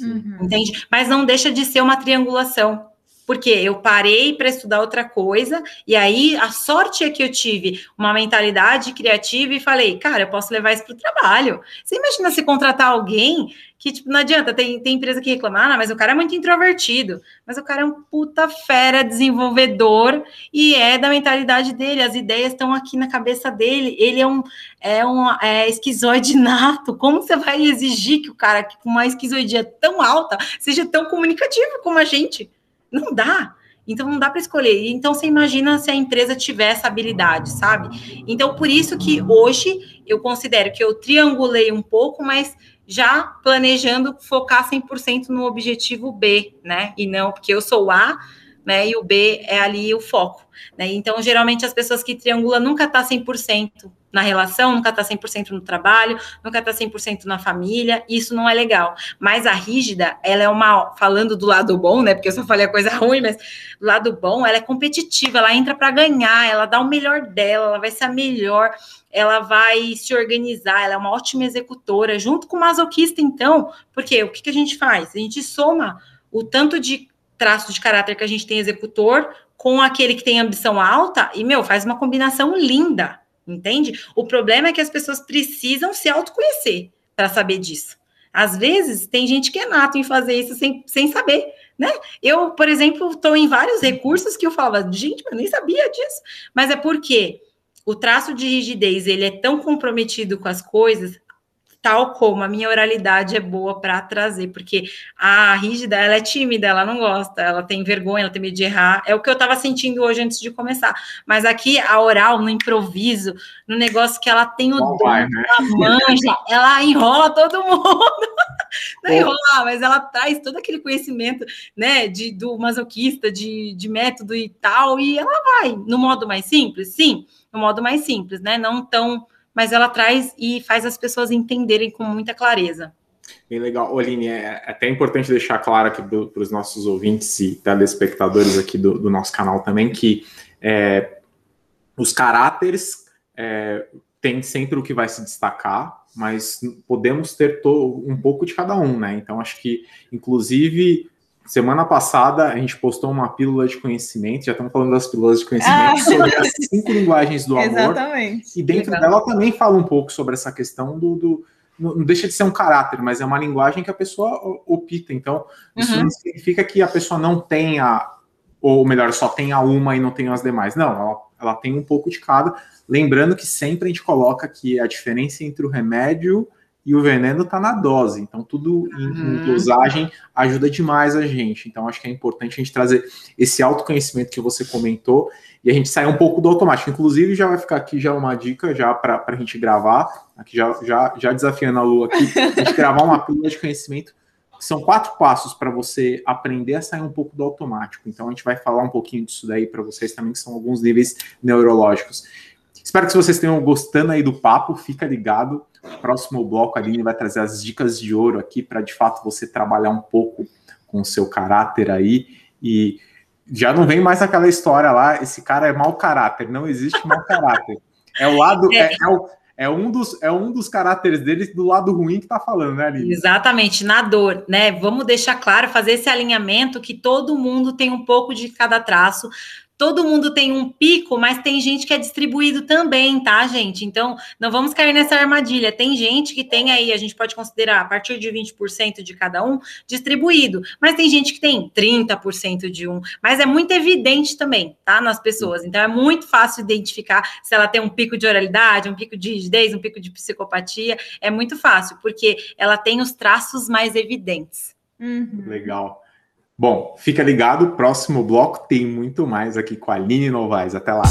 Uhum. Entende? Mas não deixa de ser uma triangulação. Porque eu parei para estudar outra coisa, e aí a sorte é que eu tive uma mentalidade criativa e falei, cara, eu posso levar isso para o trabalho. Você imagina se contratar alguém que, tipo, não adianta, tem, tem empresa que reclama, ah, mas o cara é muito introvertido, mas o cara é um puta fera desenvolvedor e é da mentalidade dele, as ideias estão aqui na cabeça dele, ele é um, é um é, esquizoide nato, como você vai exigir que o cara com uma esquizoidia tão alta seja tão comunicativo como a gente? Não dá. Então não dá para escolher. Então você imagina se a empresa tiver essa habilidade, sabe? Então por isso que hoje eu considero que eu triangulei um pouco, mas já planejando focar 100% no objetivo B, né? E não porque eu sou A, né? E o B é ali o foco, né? Então geralmente as pessoas que triangulam nunca tá 100% na relação, nunca tá 100% no trabalho, nunca tá 100% na família, isso não é legal. Mas a rígida, ela é uma, falando do lado bom, né, porque eu só falei a coisa ruim, mas do lado bom, ela é competitiva, ela entra para ganhar, ela dá o melhor dela, ela vai ser a melhor, ela vai se organizar, ela é uma ótima executora, junto com o masoquista, então, porque o que, que a gente faz? A gente soma o tanto de traço de caráter que a gente tem executor com aquele que tem ambição alta e, meu, faz uma combinação linda entende? O problema é que as pessoas precisam se autoconhecer para saber disso. Às vezes, tem gente que é nato em fazer isso sem, sem saber, né? Eu, por exemplo, estou em vários recursos que eu falava, gente, eu nem sabia disso. Mas é porque o traço de rigidez, ele é tão comprometido com as coisas, tal como a minha oralidade é boa para trazer, porque a rígida, ela é tímida, ela não gosta, ela tem vergonha, ela tem medo de errar, é o que eu estava sentindo hoje antes de começar, mas aqui a oral, no improviso, no negócio que ela tem o dom, né? ela manja, ela enrola todo mundo, não enrola, mas ela traz todo aquele conhecimento, né, de, do masoquista, de, de método e tal, e ela vai, no modo mais simples, sim, no modo mais simples, né, não tão mas ela traz e faz as pessoas entenderem com muita clareza. Bem legal. Oline, é até importante deixar claro aqui para os nossos ouvintes e telespectadores aqui do, do nosso canal também que é, os caráteres é, tem sempre o que vai se destacar, mas podemos ter um pouco de cada um, né? Então, acho que, inclusive, Semana passada a gente postou uma pílula de conhecimento, já estamos falando das pílulas de conhecimento, ah. sobre as cinco linguagens do amor. Exatamente. E dentro Legal. dela também fala um pouco sobre essa questão do, do, Não deixa de ser um caráter, mas é uma linguagem que a pessoa opta. Então, isso uhum. não significa que a pessoa não tenha, ou melhor, só tenha uma e não tenha as demais. Não, ela, ela tem um pouco de cada. Lembrando que sempre a gente coloca que a diferença entre o remédio e o veneno está na dose. Então, tudo em, uhum. em, dosagem ajuda demais a gente. Então, acho que é importante a gente trazer esse autoconhecimento que você comentou e a gente sair um pouco do automático. Inclusive, já vai ficar aqui já uma dica já para a gente gravar, aqui já, já, já desafiando a Lu aqui, a gente gravar uma pílula de conhecimento. São quatro passos para você aprender a sair um pouco do automático. Então, a gente vai falar um pouquinho disso daí para vocês também, que são alguns níveis neurológicos. Espero que vocês tenham gostando aí do papo, fica ligado. Próximo bloco, a Aline vai trazer as dicas de ouro aqui para de fato você trabalhar um pouco com o seu caráter aí. E já não vem mais aquela história lá, esse cara é mau caráter, não existe mau caráter. É o lado, é, é, o, é um dos, é um dos caracteres deles do lado ruim que tá falando, né, Aline? Exatamente, na dor, né? Vamos deixar claro, fazer esse alinhamento que todo mundo tem um pouco de cada traço, todo mundo tem um pico, mas tem gente que é distribuído também, tá, gente? Então, não vamos cair nessa armadilha. Tem gente que tem aí, a gente pode considerar a partir de 20% de cada um distribuído, mas tem gente que tem 30% de um, mas é muito evidente também, tá, nas pessoas. Então, é muito fácil identificar se ela tem um pico de oralidade, um pico de rigidez, um pico de psicopatia. É muito fácil, porque ela tem os traços mais evidentes. Uhum. Legal. Bom, fica ligado, próximo bloco tem muito mais aqui com a Aline Novaes. Até lá.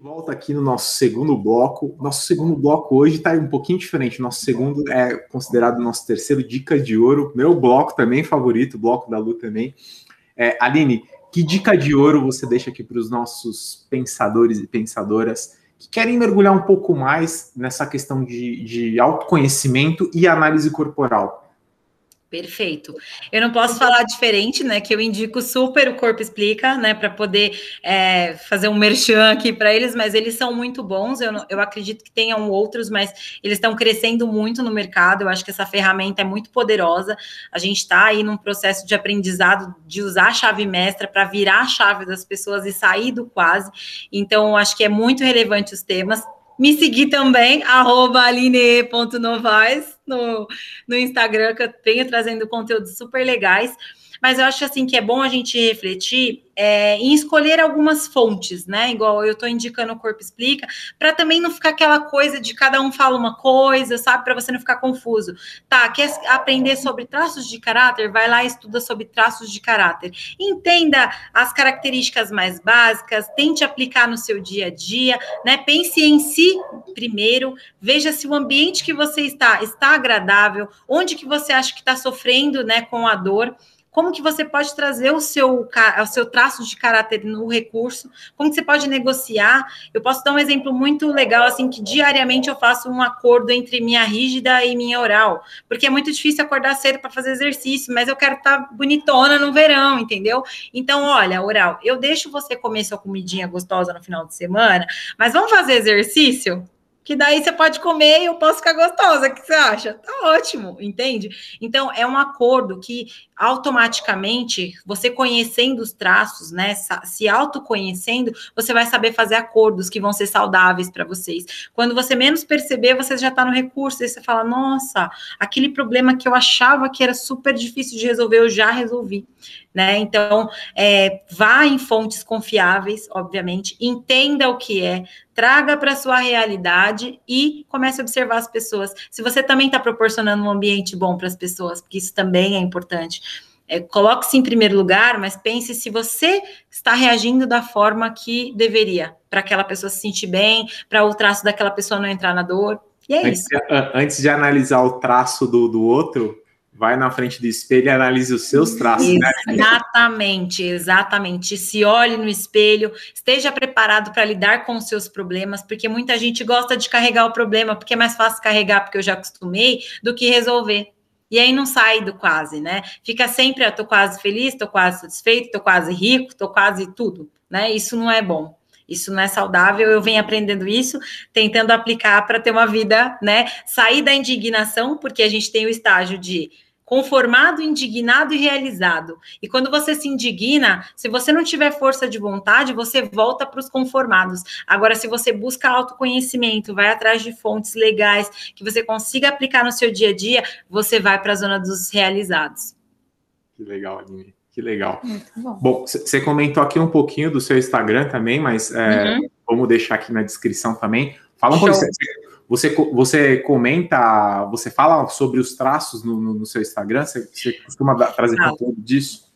Volta aqui no nosso segundo bloco. Nosso segundo bloco hoje está um pouquinho diferente. Nosso segundo é considerado nosso terceiro Dicas de Ouro. Meu bloco também favorito, bloco da Lu também. É, Aline, que dica de ouro você deixa aqui para os nossos pensadores e pensadoras que querem mergulhar um pouco mais nessa questão de, de autoconhecimento e análise corporal? Perfeito. Eu não posso falar diferente, né? Que eu indico super o Corpo Explica, né? Para poder é, fazer um merchan aqui para eles, mas eles são muito bons. Eu, eu acredito que tenham outros, mas eles estão crescendo muito no mercado. Eu acho que essa ferramenta é muito poderosa. A gente está aí num processo de aprendizado de usar a chave mestra para virar a chave das pessoas e sair do quase. Então, acho que é muito relevante os temas me seguir também, arroba no, no Instagram, que eu venho trazendo conteúdos super legais. Mas eu acho assim que é bom a gente refletir é, em escolher algumas fontes, né? Igual eu estou indicando o Corpo Explica, para também não ficar aquela coisa de cada um fala uma coisa, sabe? Para você não ficar confuso. Tá, quer aprender sobre traços de caráter? Vai lá e estuda sobre traços de caráter. Entenda as características mais básicas, tente aplicar no seu dia a dia, né? Pense em si primeiro, veja se o ambiente que você está está agradável, onde que você acha que está sofrendo, né, com a dor como que você pode trazer o seu, o seu traço de caráter no recurso, como que você pode negociar. Eu posso dar um exemplo muito legal, assim, que diariamente eu faço um acordo entre minha rígida e minha oral, porque é muito difícil acordar cedo para fazer exercício, mas eu quero estar tá bonitona no verão, entendeu? Então, olha, oral, eu deixo você comer sua comidinha gostosa no final de semana, mas vamos fazer exercício? que daí você pode comer e eu posso ficar gostosa. O que você acha? Tá ótimo, entende? Então, é um acordo que automaticamente, você conhecendo os traços, né, se autoconhecendo, você vai saber fazer acordos que vão ser saudáveis para vocês. Quando você menos perceber, você já está no recurso, e você fala, nossa, aquele problema que eu achava que era super difícil de resolver, eu já resolvi. Né? Então, é, vá em fontes confiáveis, obviamente, entenda o que é, traga para sua realidade e comece a observar as pessoas. Se você também está proporcionando um ambiente bom para as pessoas, porque isso também é importante. É, Coloque-se em primeiro lugar, mas pense se você está reagindo da forma que deveria, para aquela pessoa se sentir bem, para o traço daquela pessoa não entrar na dor. E é antes, isso. Antes de analisar o traço do, do outro, vai na frente do espelho e analise os seus traços. Né? Exatamente, né? exatamente. Se olhe no espelho, esteja preparado para lidar com os seus problemas, porque muita gente gosta de carregar o problema, porque é mais fácil carregar, porque eu já acostumei, do que resolver. E aí não sai do quase, né? Fica sempre, eu tô quase feliz, tô quase satisfeito, tô quase rico, tô quase tudo, né? Isso não é bom. Isso não é saudável. Eu venho aprendendo isso, tentando aplicar para ter uma vida, né? Sair da indignação, porque a gente tem o estágio de conformado, indignado e realizado. E quando você se indigna, se você não tiver força de vontade, você volta para os conformados. Agora, se você busca autoconhecimento, vai atrás de fontes legais que você consiga aplicar no seu dia a dia, você vai para a zona dos realizados. Que legal, Aline. Que legal. bom. você comentou aqui um pouquinho do seu Instagram também, mas é, uhum. vamos deixar aqui na descrição também. Fala um pouco. Você, você comenta, você fala sobre os traços no, no, no seu Instagram? Você, você costuma trazer conteúdo disso?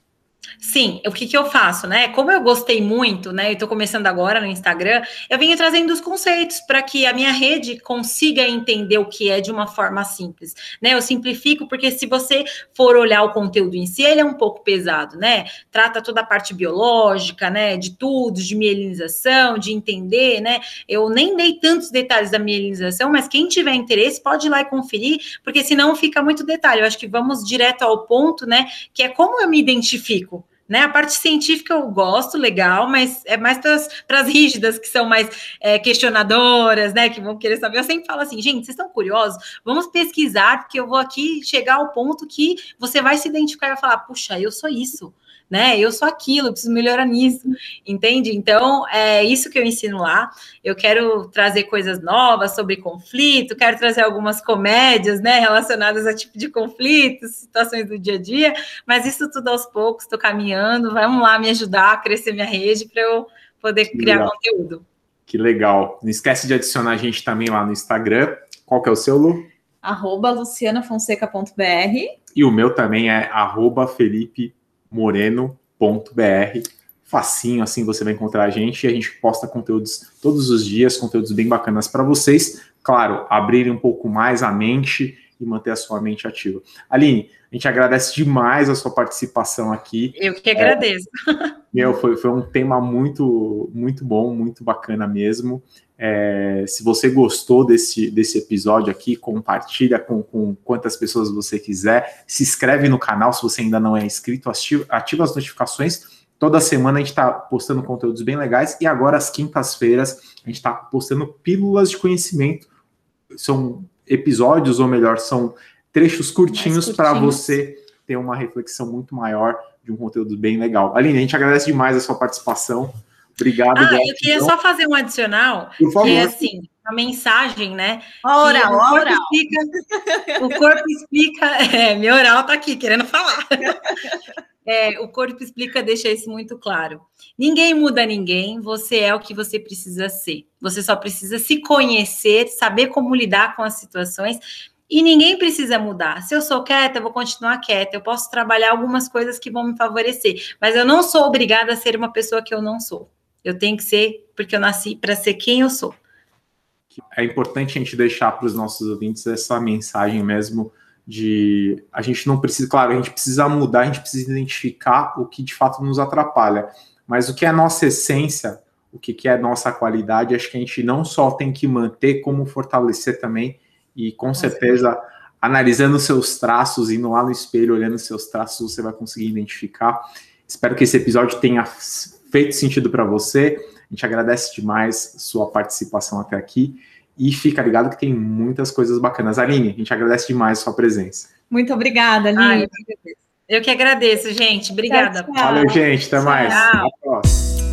Sim, o que, que eu faço, né? Como eu gostei muito, né? E tô começando agora no Instagram, eu venho trazendo os conceitos para que a minha rede consiga entender o que é de uma forma simples, né? Eu simplifico, porque se você for olhar o conteúdo em si, ele é um pouco pesado, né? Trata toda a parte biológica, né? De tudo, de mielinização, de entender, né? Eu nem dei tantos detalhes da mielinização, mas quem tiver interesse pode ir lá e conferir, porque senão fica muito detalhe. Eu acho que vamos direto ao ponto, né? Que é como eu me identifico. Né? A parte científica eu gosto, legal, mas é mais para as rígidas, que são mais é, questionadoras, né? Que vão querer saber. Eu sempre falo assim, gente, vocês estão curiosos? Vamos pesquisar, porque eu vou aqui chegar ao ponto que você vai se identificar e vai falar, puxa, eu sou isso né? Eu sou aquilo, preciso melhorar nisso, entende? Então, é isso que eu ensino lá. Eu quero trazer coisas novas sobre conflito, quero trazer algumas comédias, né, relacionadas a tipo de conflitos, situações do dia a dia, mas isso tudo aos poucos, estou caminhando, vamos lá me ajudar a crescer minha rede para eu poder criar legal. conteúdo. Que legal. Não esquece de adicionar a gente também lá no Instagram. Qual que é o seu, Lu? Arroba lucianafonseca.br. E o meu também é arroba Felipe moreno.br. Facinho, assim você vai encontrar a gente e a gente posta conteúdos todos os dias, conteúdos bem bacanas para vocês. Claro, abrir um pouco mais a mente e manter a sua mente ativa. Aline, a gente agradece demais a sua participação aqui. Eu que agradeço. É, Meu, foi, foi um tema muito, muito bom, muito bacana mesmo. É, se você gostou desse, desse episódio aqui, compartilha com, com quantas pessoas você quiser. Se inscreve no canal se você ainda não é inscrito, ativa, ativa as notificações. Toda semana a gente está postando conteúdos bem legais e agora às quintas-feiras a gente está postando pílulas de conhecimento. São episódios, ou melhor, são trechos curtinhos para você ter uma reflexão muito maior de um conteúdo bem legal. Aline, a gente agradece demais a sua participação. Obrigado. Ah, eu queria só fazer um adicional, Por favor. que é assim, a mensagem, né? A oral, o, corpo oral. Explica, o corpo explica. É, meu oral tá aqui querendo falar. É, o corpo explica, deixa isso muito claro. Ninguém muda ninguém, você é o que você precisa ser. Você só precisa se conhecer, saber como lidar com as situações e ninguém precisa mudar. Se eu sou quieta, eu vou continuar quieta. Eu posso trabalhar algumas coisas que vão me favorecer, mas eu não sou obrigada a ser uma pessoa que eu não sou. Eu tenho que ser porque eu nasci para ser quem eu sou. É importante a gente deixar para os nossos ouvintes essa mensagem mesmo de a gente não precisa, claro, a gente precisa mudar, a gente precisa identificar o que de fato nos atrapalha, mas o que é a nossa essência, o que, que é a nossa qualidade, acho que a gente não só tem que manter, como fortalecer também e com certeza, analisando seus traços, indo lá no espelho, olhando seus traços, você vai conseguir identificar. Espero que esse episódio tenha feito sentido para você. A gente agradece demais sua participação até aqui. E fica ligado que tem muitas coisas bacanas. Aline, a gente agradece demais a sua presença. Muito obrigada, Aline. eu, que eu, que agradeço, gente. Obrigada. Tchau, tchau. Valeu, gente. Até mais. Até a próxima.